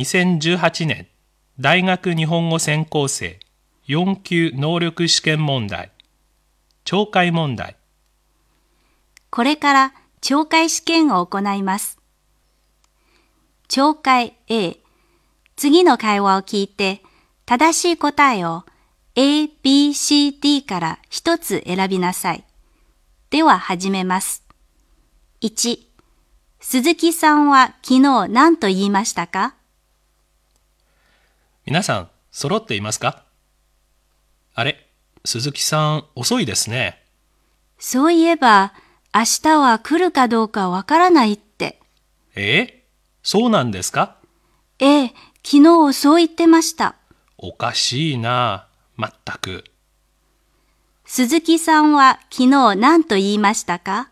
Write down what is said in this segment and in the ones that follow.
2018年大学日本語専攻生4級能力試験問題懲戒問題これから懲戒試験を行います。懲戒 A。次の会話を聞いて、正しい答えを A, B, C, D から一つ選びなさい。では始めます。1、鈴木さんは昨日何と言いましたか？皆さん揃っていますか？あれ鈴木さん遅いですね。そういえば、明日は来るかどうかわからないって。え？そうなんですか？ええ、昨日そう言ってました。おかしいなまったく。鈴木さんは昨日何と言いましたか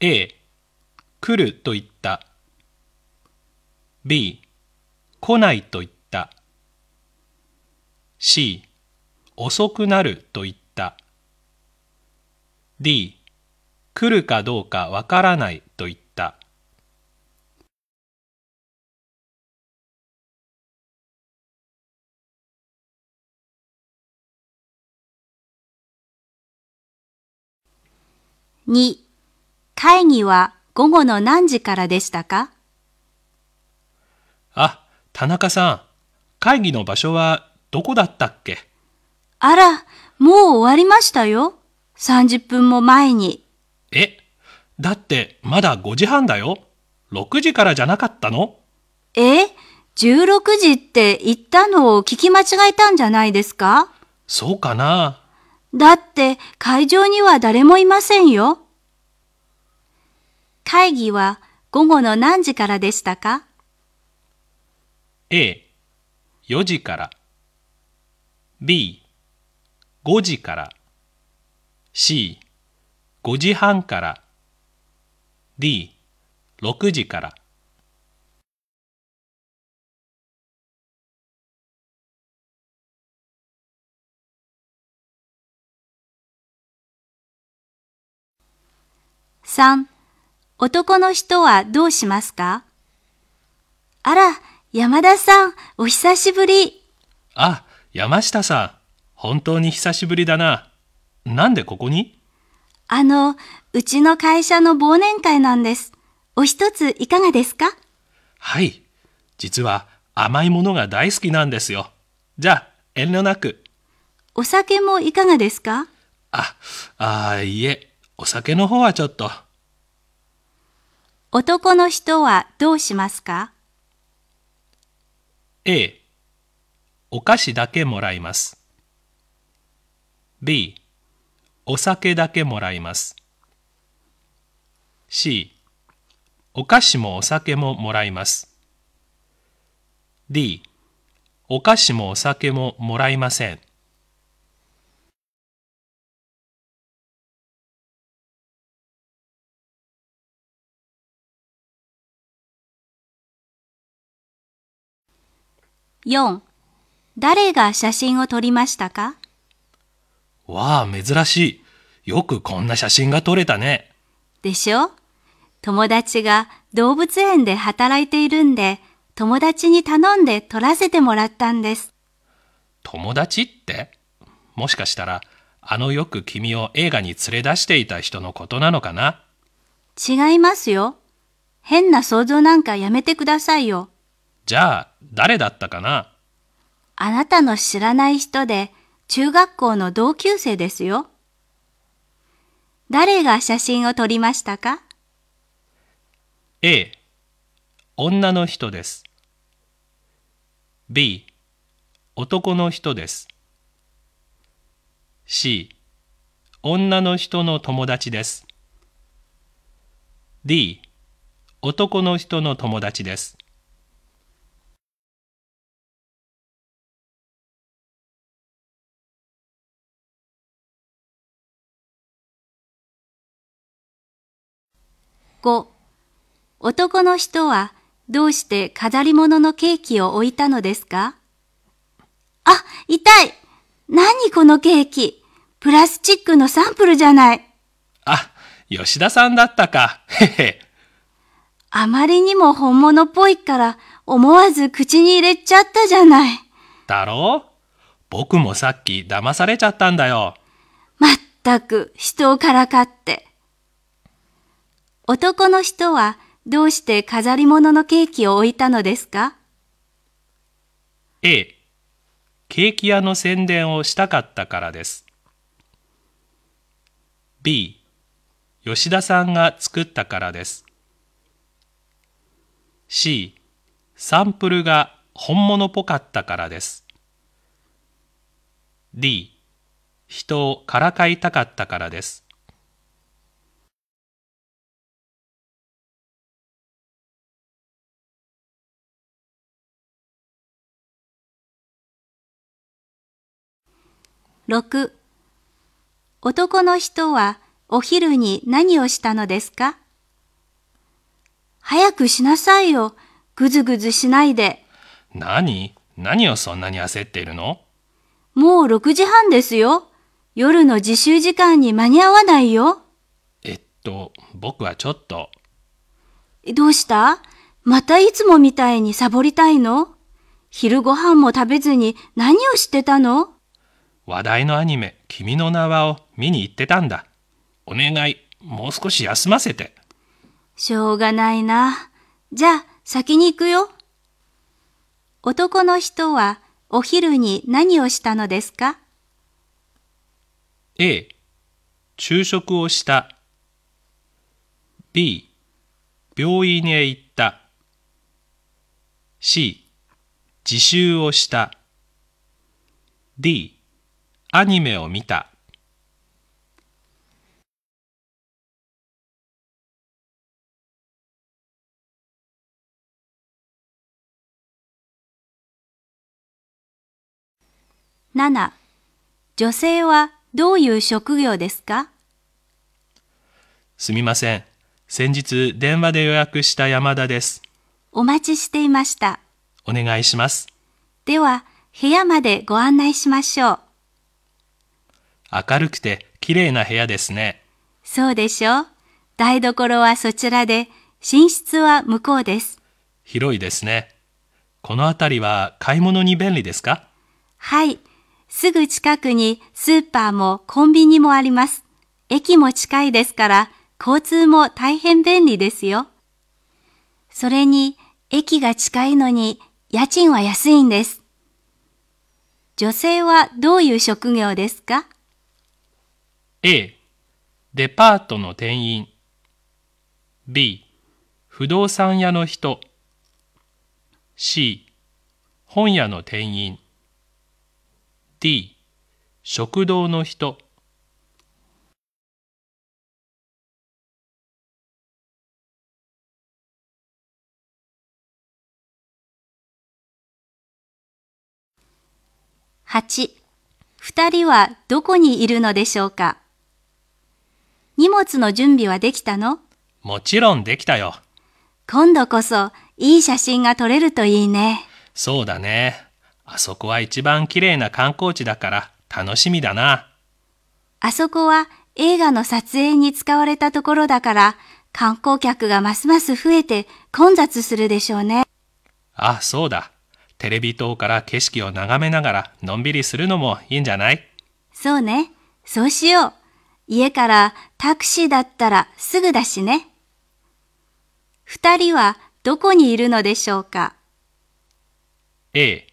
？A 来ると言った。B 来ないと言った。C 遅くなると言った。D 来るかどうかわからないと言った。2、会議は午後の何時からでしたか？田中さん会議の場所はどこだったっけ？あら、もう終わりましたよ。30分も前に。えだってまだ5時半だよ6時からじゃなかったの？え ?16 時って言ったのを聞き間違えたんじゃないですか？そうかなだって会場には誰もいませんよ。会議は午後の何時からでしたか？A 4時から。B 5時から。C 5時半から。D 6時から。3. 男の人はどうしますか？あら、山田さん、お久しぶり。あ山下さん。本当に久しぶりだな。なんでここに？あの、うちの会社の忘年会なんです。お一ついかがですか？はい。実は甘いものが大好きなんですよ。じゃあ遠慮なく。お酒もいかがですか？ああーいえお酒の方はちょっと。男の人はどうしますか？A. お菓子だけもらいます。B. お酒だけもらいます。C. お菓子もお酒ももらいます。D. お菓子もお酒ももらいません。4. 誰が写真を撮りましたか？わあ珍しいよくこんな写真が撮れたねでしょ？友達が動物園で働いているんで、友達に頼んで撮らせてもらったんです。友達って？もしかしたらあのよく君を映画に連れ出していた人のことなのかな？違いますよ。変な想像なんかやめてくださいよ。じゃあ誰だったかな？あなたの知らない人で中学校の同級生ですよ。誰が写真を撮りましたか？A 女の人です。B 男の人です。C 女の人の友達です。D 男の人の友達です 5. 男の人はどうして飾り物のケーキを置いたのですか？あ、痛い何このケーキ？プラスチックのサンプルじゃない。あ吉田さんだったかへへあまりにも本物っぽいから思わず口に入れちゃったじゃない。だろ？う僕もさっき騙されちゃったんだよ。まったく人をからかって。男の人はどうして飾り物のケーキを置いたのですか？A ケーキ屋の宣伝をしたかったからです。B 吉田さんが作ったからです。C サンプルが本物っぽかったからです。D 人をからかいたかったからです。6男の人はお昼に何をしたのですか？早くしなさいよ。ぐずぐずしないで。何？何をそんなに焦っているの？もう6時半ですよ。夜の自習時間に間に合わないよ。えっと僕はちょっとどうした？またいつもみたいにサボりたいの？昼ご飯も食べずに何をしてたの？話題のアニメ「君の名は」を見に行ってたんだ。お願いもう少し休ませて。しょうがないな。じゃあ、先に行くよ。男の人はお昼に何をしたのですか？A 昼食をした。B 病院へ行った。C 自習をした。D アニメを見た。7女性はどういう職業ですか？すみません。先日電話で予約した山田です。お待ちしていました。お願いします。では、部屋までご案内しましょう。明るくて綺麗な部屋ですねそうでしょ？う台所はそちらで、寝室は向こうです。広いですねこの辺りは買い物に便利ですか？はい。すぐ近くにスーパーもコンビニもあります。駅も近いですから、交通も大変便利ですよ。それに、駅が近いのに、家賃は安いんです。女性はどういう職業ですか？A. デパートの店員 B. 不動産屋の人 C. 本屋の店員 D. 食堂の人8二人はどこにいるのでしょうか？荷物の準備はできたの？もちろんできたよ今度こそいい写真が撮れるといいね。そうだねあそこは一番綺麗な観光地だから楽しみだなあそこは映画の撮影に使われたところだから観光客がますます増えて混雑するでしょうね。あそうだテレビ塔から景色を眺めながらのんびりするのもいいんじゃない？そうね。そうしよう。家からタクシーだったらすぐだしね。二人はどこにいるのでしょうか？A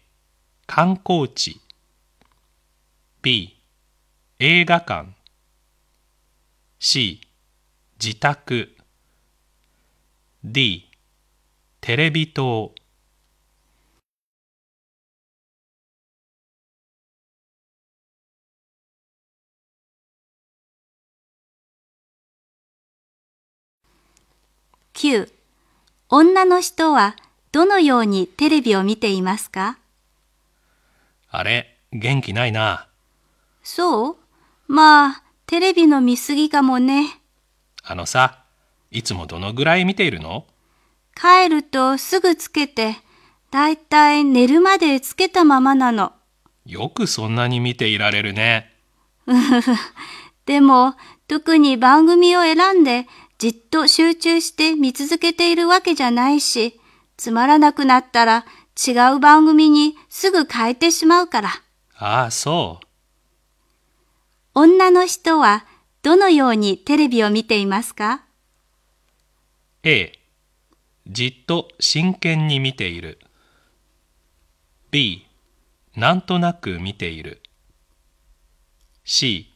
観光地。B 映画館。C 自宅。D テレビ塔。9女の人はどのようにテレビを見ていますか？あれ元気ないな。そう？まあ、テレビの見過ぎかもね。あのさいつもどのぐらい見ているの？帰るとすぐつけて、だいたい寝るまでつけたままなの。よくそんなに見ていられるね。でも、特に番組を選んでじっと集中して見続けているわけじゃないし、つまらなくなったら違う番組にすぐ変えてしまうから。ああ、そう。女の人はどのようにテレビを見ていますか？A じっと真剣に見ている B なんとなく見ている C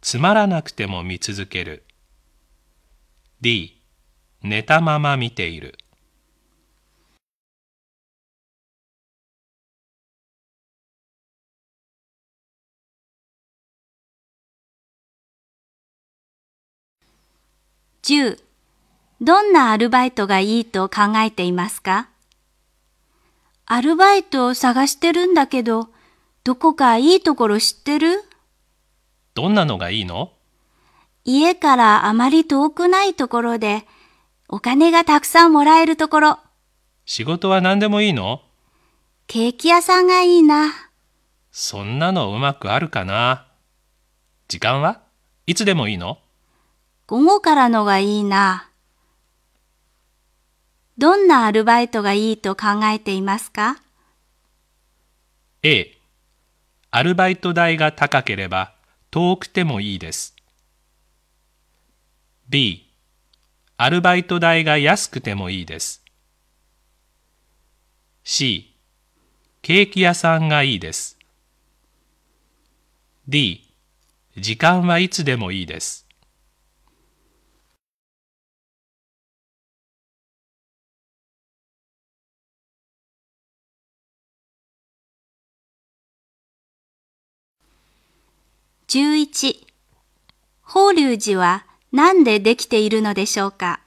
つまらなくても見続ける D 寝たまま見ている。10どんなアルバイトがいいと考えていますか？アルバイトを探してるんだけど、どこかいいところ知ってる？どんなのがいいの？家からあまり遠くないところで、お金がたくさんもらえるところ。仕事は何でもいいの？ケーキ屋さんがいいな。そんなのうまくあるかな？時間は？いつでもいいの？午後からのがいいな。どんなアルバイトがいいと考えていますか？A アルバイト代が高ければ遠くてもいいです B アルバイト代が安くてもいいです。C ケーキ屋さんがいいです。D 時間はいつでもいいです。11法隆寺は何でできているのでしょうか？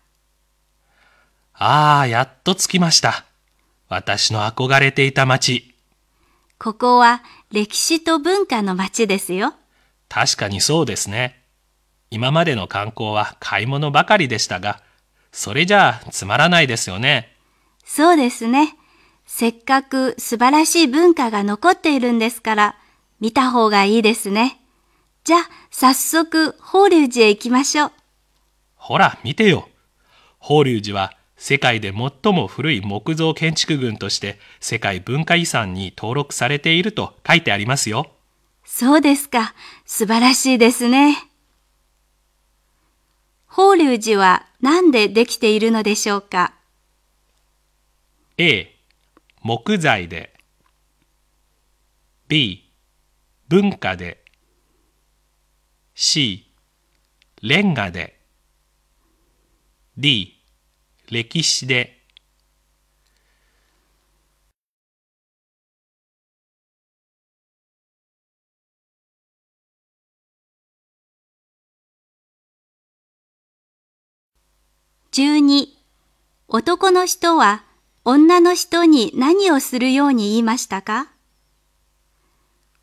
ああやっと着きました私の憧れていた町ここは歴史と文化の街ですよ。確かにそうですね今までの観光は買い物ばかりでしたがそれじゃあつまらないですよねそうですね。せっかく素晴らしい文化が残っているんですから、見た方がいいですね。じゃあ、早速、法隆寺へ行きましょう。ほら見てよ法隆寺は世界で最も古い木造建築群として世界文化遺産に登録されていると書いてありますよそうですか。素晴らしいですね。法隆寺は何でできているのでしょうか？A 木材で B 文化で C レンガで D 歴史で。12男の人は女の人に何をするように言いましたか？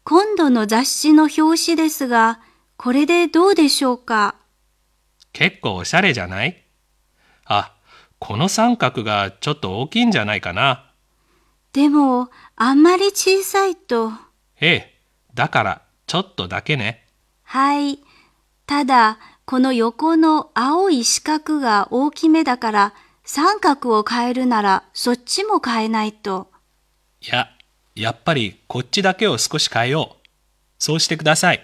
今度の雑誌の表紙ですが、これでどうでしょうか？結構おしゃれじゃない？あこの三角がちょっと大きいんじゃないかなでも、あんまり小さいと。ええだからちょっとだけねはい。ただ、この横の青い四角が大きめだから、三角を変えるならそっちも変えないと。いややっぱりこっちだけを少し変えようそうしてください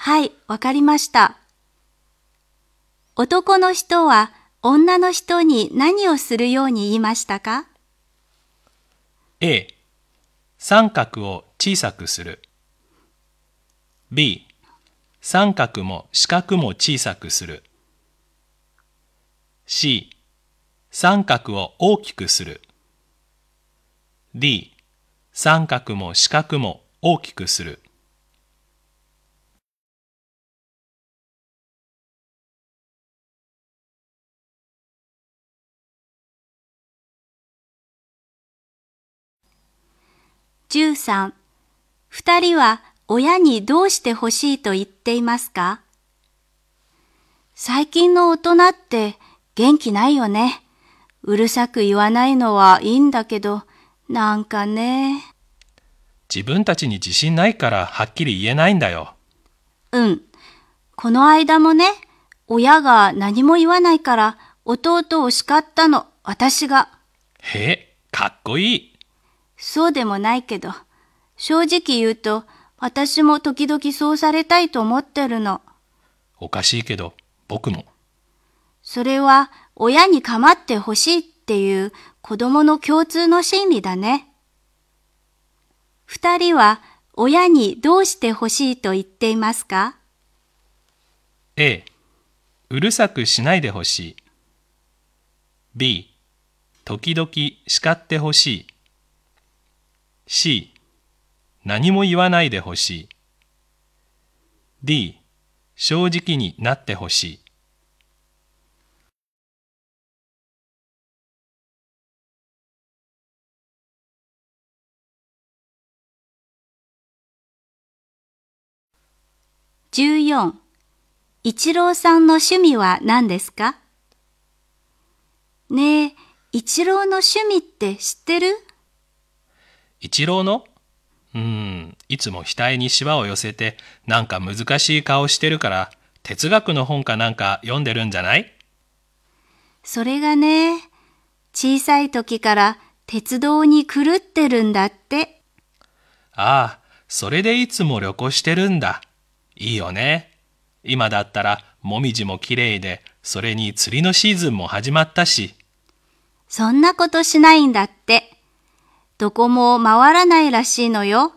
はい、わかりました。男の人は女の人に何をするように言いましたか？A 三角を小さくする。B 三角も四角も小さくする。C 三角を大きくする。D 三角も四角も大きくする。13二人は親にどうしてほしいと言っていますか？最近の大人って元気ないよね。うるさく言わないのはいいんだけど、なんかね。自分たちに自信ないからはっきり言えないんだようん。この間もね、親が何も言わないから弟を叱ったの、私が。へえ、かっこいい。そうでもないけど、正直言うと、私も時々そうされたいと思ってるの。おかしいけど、僕も。それは、親に構ってほしいっていう子供の共通の心理だね。二人は、親にどうしてほしいと言っていますか？A、うるさくしないでほしい。B、時々叱ってほしい。C、何も言わないでほしい。D、正直になってほしい。14一郎さんの趣味は何ですか？ねえ、一郎の趣味って知ってる？一郎の？うーん、いつも額にシワを寄せて、なんか難しい顔してるから、哲学の本かなんか読んでるんじゃない？それがね、小さい時から鉄道に狂ってるんだって。ああ、それでいつも旅行してるんだ。いいよね。今だったら、もみじもきれいで、それに釣りのシーズンも始まったし。そんなことしないんだって。どこも回らないらしいのよ。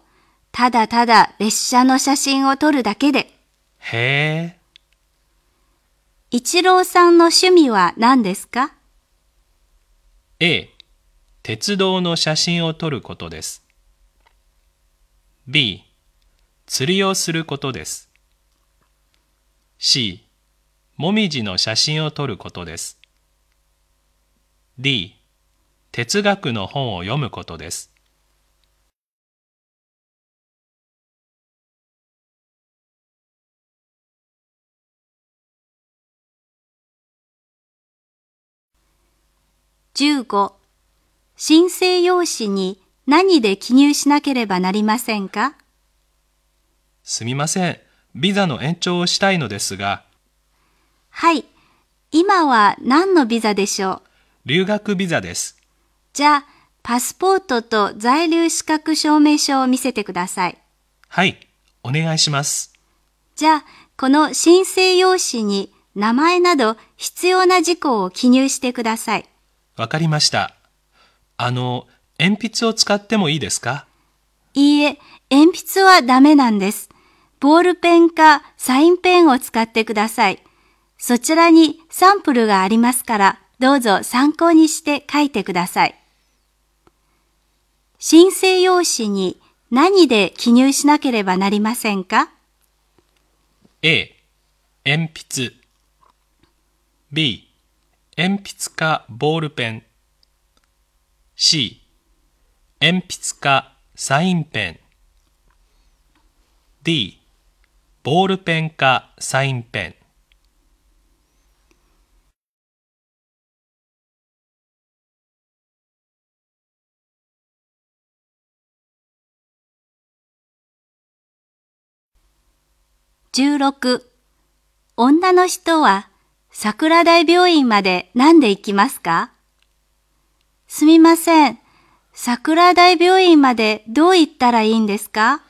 ただただ列車の写真を撮るだけで。へえ。一郎さんの趣味は何ですか？A、鉄道の写真を撮ることです。B、釣りをすることです。C、もみじの写真を撮ることです。D、哲学の本を読むことです。15申請用紙に何で記入しなければなりませんか？すみません。ビザの延長をしたいのですが、はい。今は何のビザでしょう？留学ビザです。じゃあ、パスポートと在留資格証明書を見せてください。はい、お願いします。じゃあ、この申請用紙に名前など必要な事項を記入してください。わかりました。あの、鉛筆を使ってもいいですか？いいえ、鉛筆はダメなんです。ボールペンかサインペンを使ってください。そちらにサンプルがありますから、どうぞ参考にして書いてください。申請用紙に何で記入しなければなりませんか？A、鉛筆。B、鉛筆かボールペン。C、鉛筆かサインペン。D、ボールペンかサインペン。16女の人は桜台病院まで何で行きますか？すみません。桜台病院までどう行ったらいいんですか？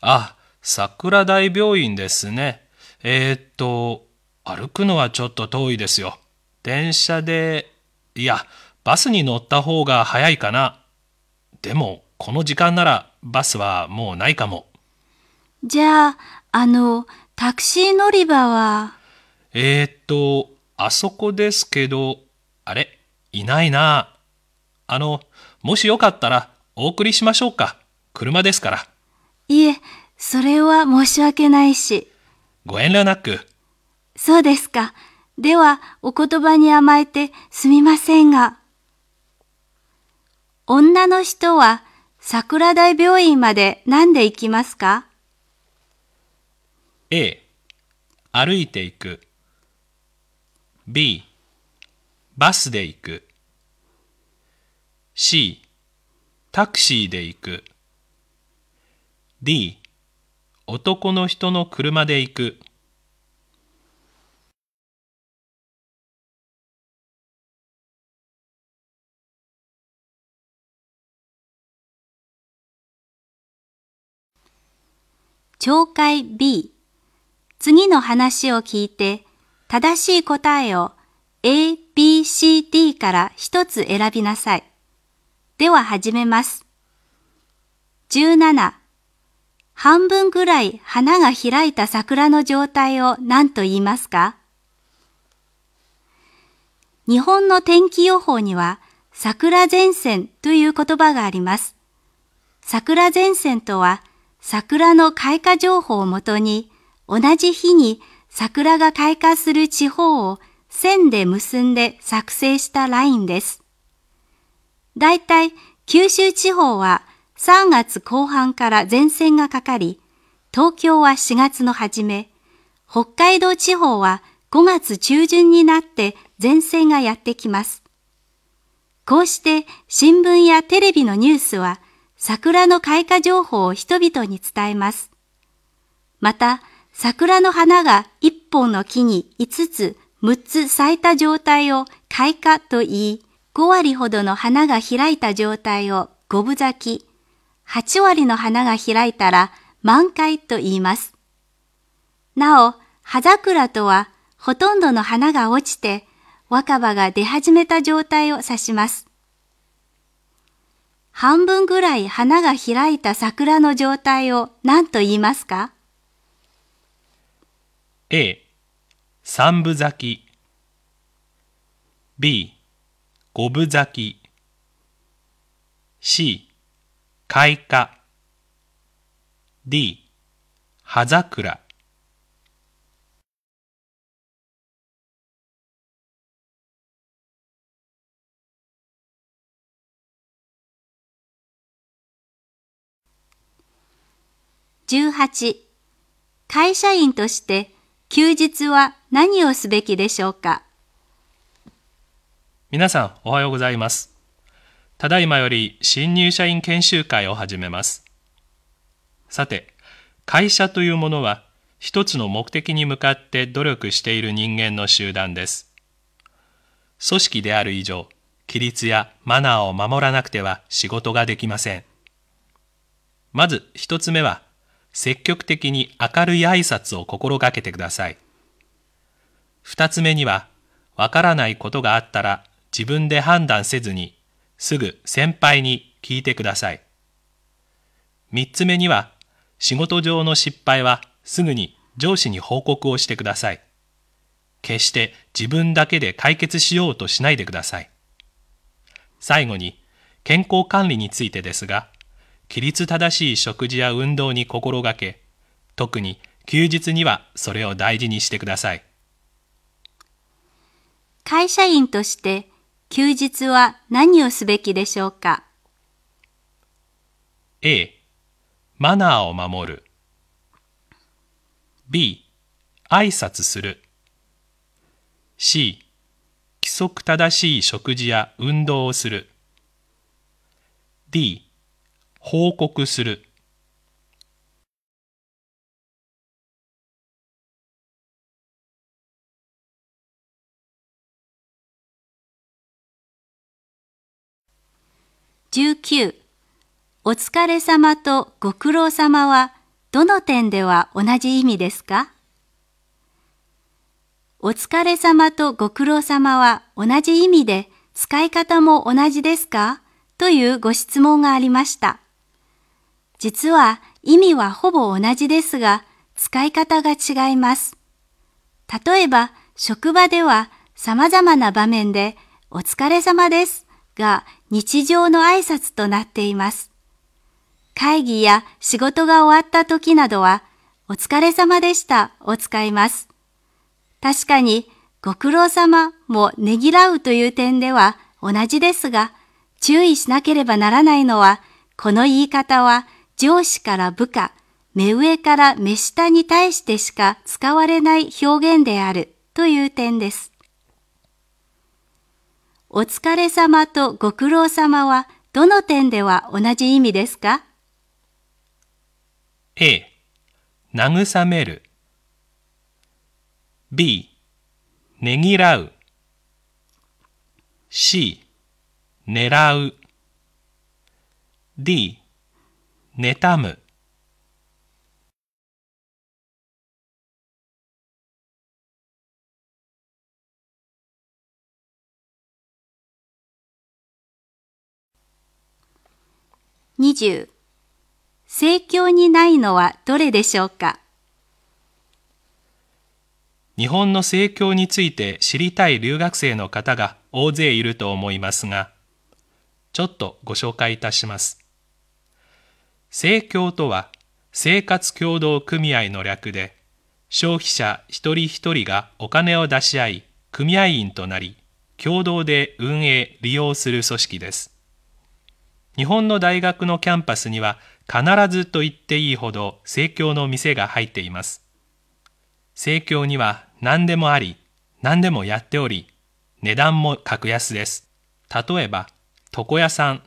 あ、桜台病院ですね。えー、っと、歩くのはちょっと遠いですよ。電車で、いや、バスに乗った方が早いかな。でも、この時間ならバスはもうないかも。じゃあ、あの、タクシー乗り場は、えー、っと、あそこですけど、あれ？いないな。あの、もしよかったらお送りしましょうか。車ですから。いえ、それは申し訳ないし。ご遠慮なく。そうですか。では、お言葉に甘えてすみませんが。女の人は桜台病院まで何で行きますか？A 歩いていく。B バスで行く。C タクシーで行く。D 男の人の車で行く。懲戒 B 次の話を聞いて、正しい答えを A、B、C、D から一つ選びなさい。では始めます。17半分ぐらい花が開いた桜の状態を何と言いますか？日本の天気予報には桜前線という言葉があります。桜前線とは桜の開花情報をもとに同じ日に桜が開花する地方を線で結んで作成したラインです。だいたい九州地方は3月後半から前線がかかり、東京は4月の初め、北海道地方は5月中旬になって前線がやってきます。こうして新聞やテレビのニュースは桜の開花情報を人々に伝えます。また、桜の花が一本の木に5つ、6つ咲いた状態を開花と言い、5割ほどの花が開いた状態を五分咲き、8割の花が開いたら満開と言います。なお、葉桜とはほとんどの花が落ちて若葉が出始めた状態を指します。半分ぐらい花が開いた桜の状態を何と言いますか？?A、三分咲き B、五分咲き C、開花 D. 葉桜18会社員として休日は何をすべきでしょうか？皆さんおはようございますただいまより新入社員研修会を始めます。さて、会社というものは一つの目的に向かって努力している人間の集団です。組織である以上、規律やマナーを守らなくては仕事ができません。まず一つ目は、積極的に明るい挨拶を心がけてください。二つ目には、わからないことがあったら自分で判断せずにすぐ先輩に聞いてください。三つ目には、仕事上の失敗はすぐに上司に報告をしてください。決して自分だけで解決しようとしないでください。最後に、健康管理についてですが、規律正しい食事や運動に心がけ、特に休日にはそれを大事にしてください。会社員として休日は何をすべきでしょうか ?A、マナーを守る。B、挨拶する。C、規則正しい食事や運動をする。D、報告する。19お疲れ様とご苦労様はどの点では同じ意味ですか？お疲れ様とご苦労様は同じ意味で使い方も同じですか？というご質問がありました。実は意味はほぼ同じですが使い方が違います。例えば職場では様々な場面でお疲れ様ですが日常の挨拶となっています。会議や仕事が終わった時などは、お疲れ様でしたを使います。確かに、ご苦労様もねぎらうという点では同じですが、注意しなければならないのは、この言い方は上司から部下、目上から目下に対してしか使われない表現であるという点です。お疲れ様とご苦労様はどの点では同じ意味ですか ?A、慰める。B、ねぎらう。C、狙う。D、妬む。20盛況にないのはどれでしょうか？日本の盛況について知りたい留学生の方が大勢いると思いますがちょっとご紹介いたします。盛況とは生活協同組合の略で、消費者一人一人がお金を出し合い、組合員となり、共同で運営、利用する組織です。日本の大学のキャンパスには必ずと言っていいほど盛況の店が入っています。盛況には何でもあり、何でもやっており、値段も格安です。例えば、床屋さん、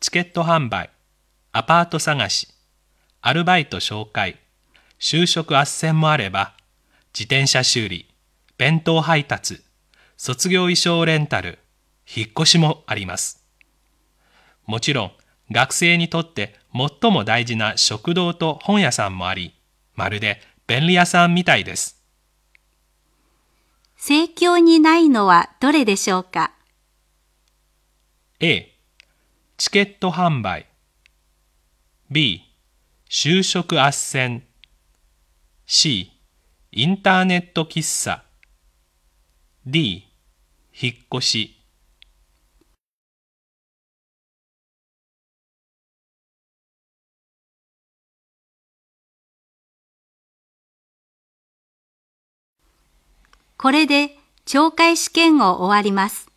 チケット販売、アパート探し、アルバイト紹介、就職斡旋もあれば、自転車修理、弁当配達、卒業衣装レンタル、引っ越しもあります。もちろん、学生にとって最も大事な食堂と本屋さんもあり、まるで便利屋さんみたいです。盛況にないのはどれでしょうか？A チケット販売 B 就職斡旋。C インターネット喫茶。D 引っ越し。これで懲戒試験を終わります。